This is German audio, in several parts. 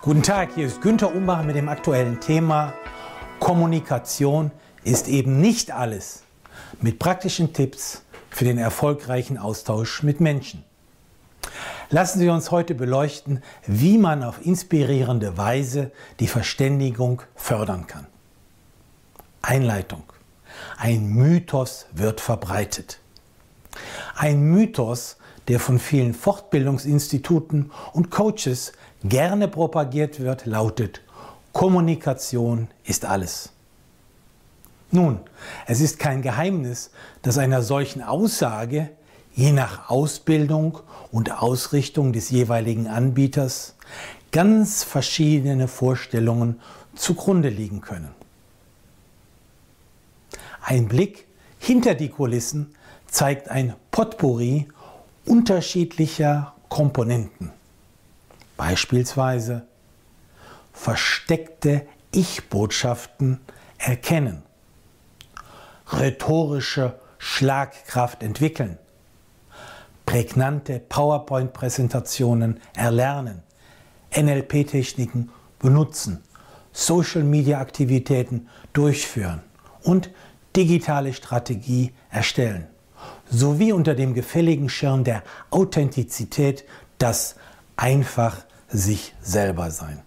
Guten Tag, hier ist Günter Umbach mit dem aktuellen Thema Kommunikation ist eben nicht alles mit praktischen Tipps für den erfolgreichen Austausch mit Menschen. Lassen Sie uns heute beleuchten, wie man auf inspirierende Weise die Verständigung fördern kann. Einleitung. Ein Mythos wird verbreitet. Ein Mythos, der von vielen Fortbildungsinstituten und Coaches gerne propagiert wird, lautet, Kommunikation ist alles. Nun, es ist kein Geheimnis, dass einer solchen Aussage je nach Ausbildung und Ausrichtung des jeweiligen Anbieters ganz verschiedene Vorstellungen zugrunde liegen können. Ein Blick hinter die Kulissen zeigt ein Potpourri unterschiedlicher Komponenten. Beispielsweise versteckte Ich-Botschaften erkennen, rhetorische Schlagkraft entwickeln, prägnante PowerPoint-Präsentationen erlernen, NLP-Techniken benutzen, Social-Media-Aktivitäten durchführen und digitale Strategie erstellen, sowie unter dem gefälligen Schirm der Authentizität das einfach sich selber sein.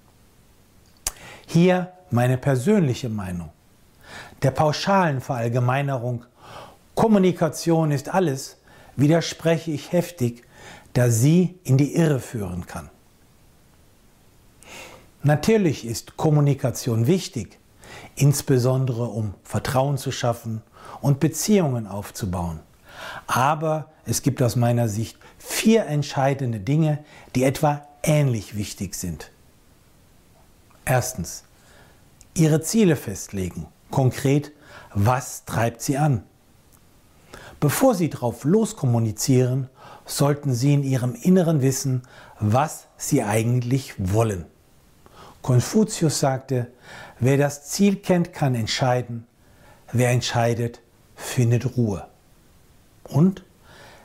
Hier meine persönliche Meinung. Der pauschalen Verallgemeinerung Kommunikation ist alles widerspreche ich heftig, da sie in die Irre führen kann. Natürlich ist Kommunikation wichtig, insbesondere um Vertrauen zu schaffen und Beziehungen aufzubauen. Aber es gibt aus meiner Sicht vier entscheidende Dinge, die etwa ähnlich wichtig sind. Erstens, Ihre Ziele festlegen. Konkret, was treibt Sie an? Bevor Sie drauf loskommunizieren, sollten Sie in Ihrem Inneren wissen, was Sie eigentlich wollen. Konfuzius sagte, wer das Ziel kennt, kann entscheiden. Wer entscheidet, findet Ruhe. Und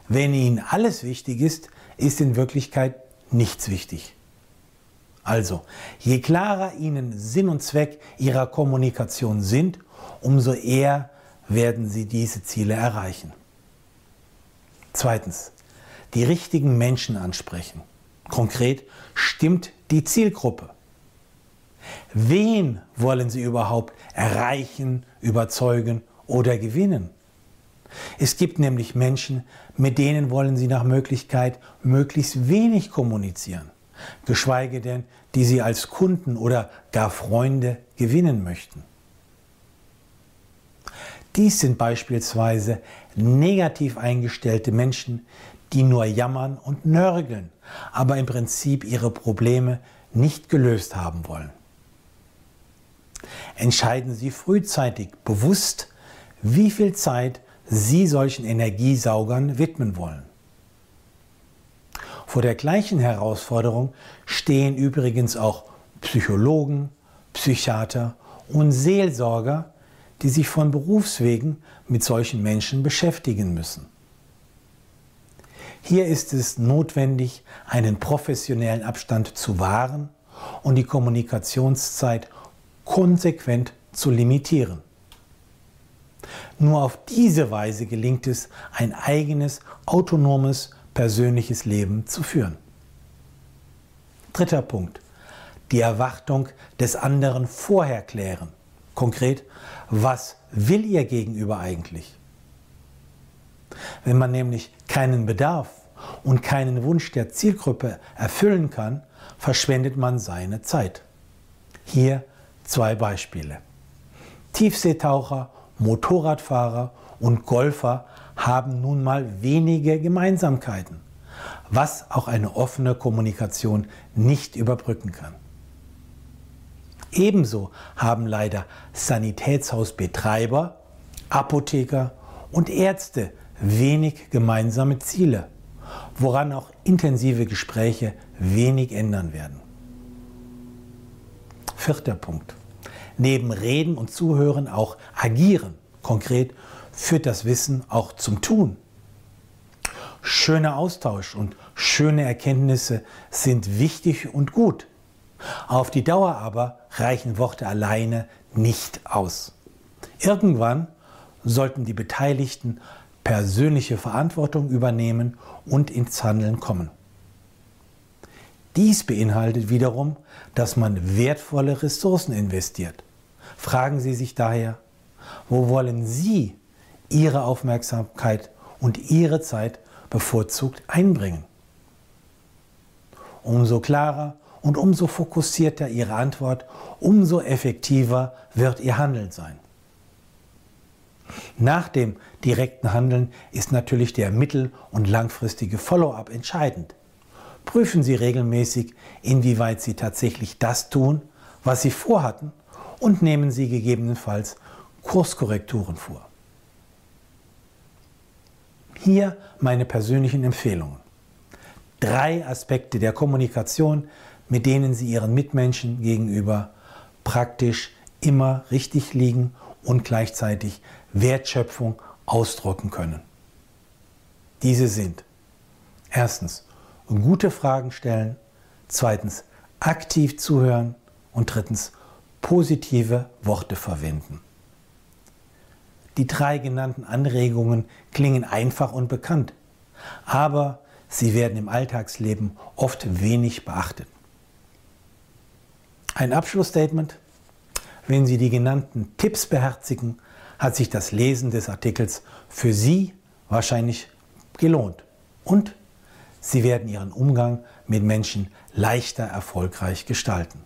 wenn Ihnen alles wichtig ist, ist in Wirklichkeit nichts wichtig. Also, je klarer Ihnen Sinn und Zweck Ihrer Kommunikation sind, umso eher werden Sie diese Ziele erreichen. Zweitens, die richtigen Menschen ansprechen. Konkret, stimmt die Zielgruppe? Wen wollen Sie überhaupt erreichen, überzeugen oder gewinnen? Es gibt nämlich Menschen, mit denen wollen Sie nach Möglichkeit möglichst wenig kommunizieren, geschweige denn, die Sie als Kunden oder gar Freunde gewinnen möchten. Dies sind beispielsweise negativ eingestellte Menschen, die nur jammern und nörgeln, aber im Prinzip ihre Probleme nicht gelöst haben wollen. Entscheiden Sie frühzeitig bewusst, wie viel Zeit Sie solchen Energiesaugern widmen wollen. Vor der gleichen Herausforderung stehen übrigens auch Psychologen, Psychiater und Seelsorger, die sich von Berufswegen mit solchen Menschen beschäftigen müssen. Hier ist es notwendig, einen professionellen Abstand zu wahren und die Kommunikationszeit konsequent zu limitieren. Nur auf diese Weise gelingt es, ein eigenes, autonomes, persönliches Leben zu führen. Dritter Punkt. Die Erwartung des anderen vorher klären. Konkret, was will ihr gegenüber eigentlich? Wenn man nämlich keinen Bedarf und keinen Wunsch der Zielgruppe erfüllen kann, verschwendet man seine Zeit. Hier zwei Beispiele. Tiefseetaucher Motorradfahrer und Golfer haben nun mal wenige Gemeinsamkeiten, was auch eine offene Kommunikation nicht überbrücken kann. Ebenso haben leider Sanitätshausbetreiber, Apotheker und Ärzte wenig gemeinsame Ziele, woran auch intensive Gespräche wenig ändern werden. Vierter Punkt neben Reden und Zuhören auch agieren. Konkret führt das Wissen auch zum Tun. Schöner Austausch und schöne Erkenntnisse sind wichtig und gut. Auf die Dauer aber reichen Worte alleine nicht aus. Irgendwann sollten die Beteiligten persönliche Verantwortung übernehmen und ins Handeln kommen. Dies beinhaltet wiederum, dass man wertvolle Ressourcen investiert. Fragen Sie sich daher, wo wollen Sie Ihre Aufmerksamkeit und Ihre Zeit bevorzugt einbringen? Umso klarer und umso fokussierter Ihre Antwort, umso effektiver wird Ihr Handeln sein. Nach dem direkten Handeln ist natürlich der mittel- und langfristige Follow-up entscheidend. Prüfen Sie regelmäßig, inwieweit Sie tatsächlich das tun, was Sie vorhatten und nehmen Sie gegebenenfalls Kurskorrekturen vor. Hier meine persönlichen Empfehlungen. Drei Aspekte der Kommunikation, mit denen Sie Ihren Mitmenschen gegenüber praktisch immer richtig liegen und gleichzeitig Wertschöpfung ausdrücken können. Diese sind erstens gute Fragen stellen, zweitens aktiv zuhören und drittens positive Worte verwenden. Die drei genannten Anregungen klingen einfach und bekannt, aber sie werden im Alltagsleben oft wenig beachtet. Ein Abschlussstatement. Wenn Sie die genannten Tipps beherzigen, hat sich das Lesen des Artikels für Sie wahrscheinlich gelohnt. Und Sie werden Ihren Umgang mit Menschen leichter erfolgreich gestalten.